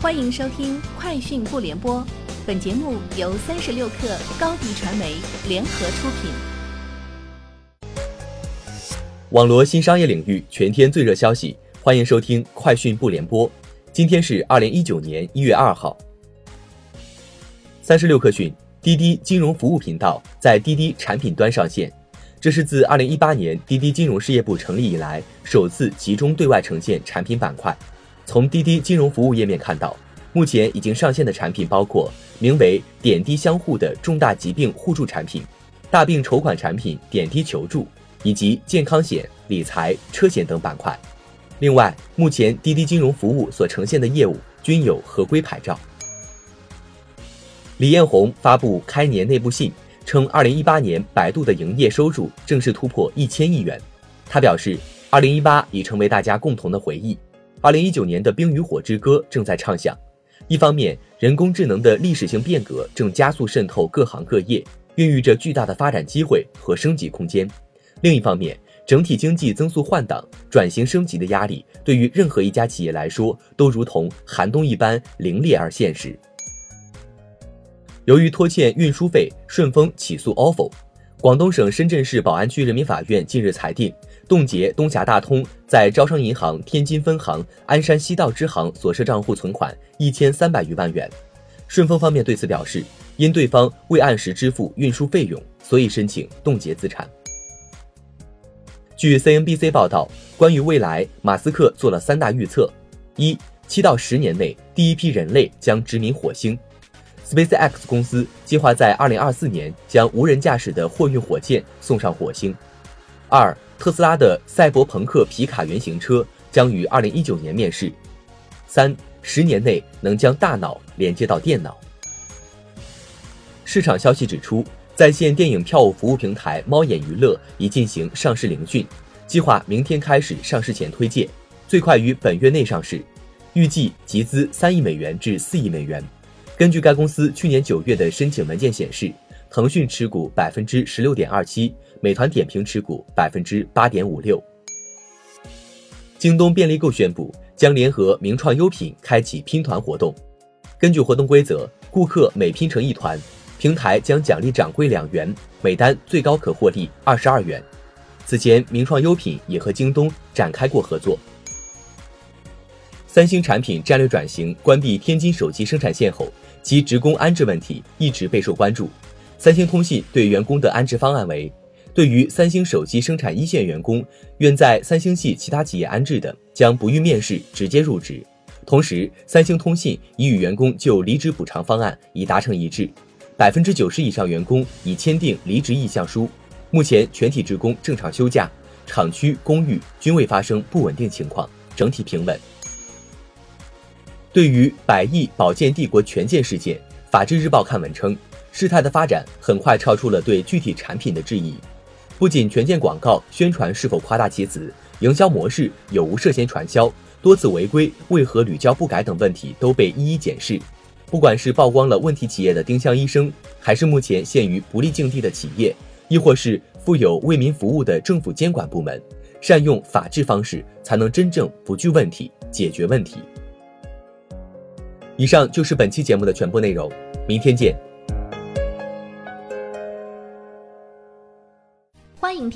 欢迎收听《快讯不联播》，本节目由三十六克高低传媒联合出品。网罗新商业领域全天最热消息，欢迎收听《快讯不联播》。今天是二零一九年一月二号。三十六克讯，滴滴金融服务频道在滴滴产品端上线，这是自二零一八年滴滴金融事业部成立以来首次集中对外呈现产品板块。从滴滴金融服务页面看到，目前已经上线的产品包括名为“点滴相互”的重大疾病互助产品、大病筹款产品“点滴求助”，以及健康险、理财、车险等板块。另外，目前滴滴金融服务所呈现的业务均有合规牌照。李彦宏发布开年内部信，称二零一八年百度的营业收入正式突破一千亿元。他表示，二零一八已成为大家共同的回忆。二零一九年的《冰与火之歌》正在唱响。一方面，人工智能的历史性变革正加速渗透各行各业，孕育着巨大的发展机会和升级空间；另一方面，整体经济增速换挡、转型升级的压力，对于任何一家企业来说，都如同寒冬一般凌冽而现实。由于拖欠运输费，顺丰起诉 ofo。广东省深圳市宝安区人民法院近日裁定。冻结东峡大通在招商银行天津分行鞍山西道支行所设账户存款一千三百余万元。顺丰方面对此表示，因对方未按时支付运输费用，所以申请冻结资产。据 CNBC 报道，关于未来，马斯克做了三大预测：一、七到十年内，第一批人类将殖民火星；SpaceX 公司计划在二零二四年将无人驾驶的货运火箭送上火星；二、特斯拉的赛博朋克皮卡原型车将于二零一九年面世。三十年内能将大脑连接到电脑。市场消息指出，在线电影票务服务平台猫眼娱乐已进行上市聆讯，计划明天开始上市前推介，最快于本月内上市，预计集资三亿美元至四亿美元。根据该公司去年九月的申请文件显示，腾讯持股百分之十六点二七。美团点评持股百分之八点五六。京东便利购宣布将联合名创优品开启拼团活动。根据活动规则，顾客每拼成一团，平台将奖励掌柜两元，每单最高可获利二十二元。此前，名创优品也和京东展开过合作。三星产品战略转型关闭天津手机生产线后，其职工安置问题一直备受关注。三星通信对员工的安置方案为。对于三星手机生产一线员工，愿在三星系其他企业安置的，将不予面试，直接入职。同时，三星通信已与员工就离职补偿方案已达成一致，百分之九十以上员工已签订离职意向书。目前全体职工正常休假，厂区、公寓均未发生不稳定情况，整体平稳。对于百亿保健帝国权健事件，法制日报刊文称，事态的发展很快超出了对具体产品的质疑。不仅权健广告宣传是否夸大其词，营销模式有无涉嫌传销，多次违规为何屡教不改等问题都被一一检视。不管是曝光了问题企业的丁香医生，还是目前陷于不利境地的企业，亦或是负有为民服务的政府监管部门，善用法治方式，才能真正不惧问题，解决问题。以上就是本期节目的全部内容，明天见。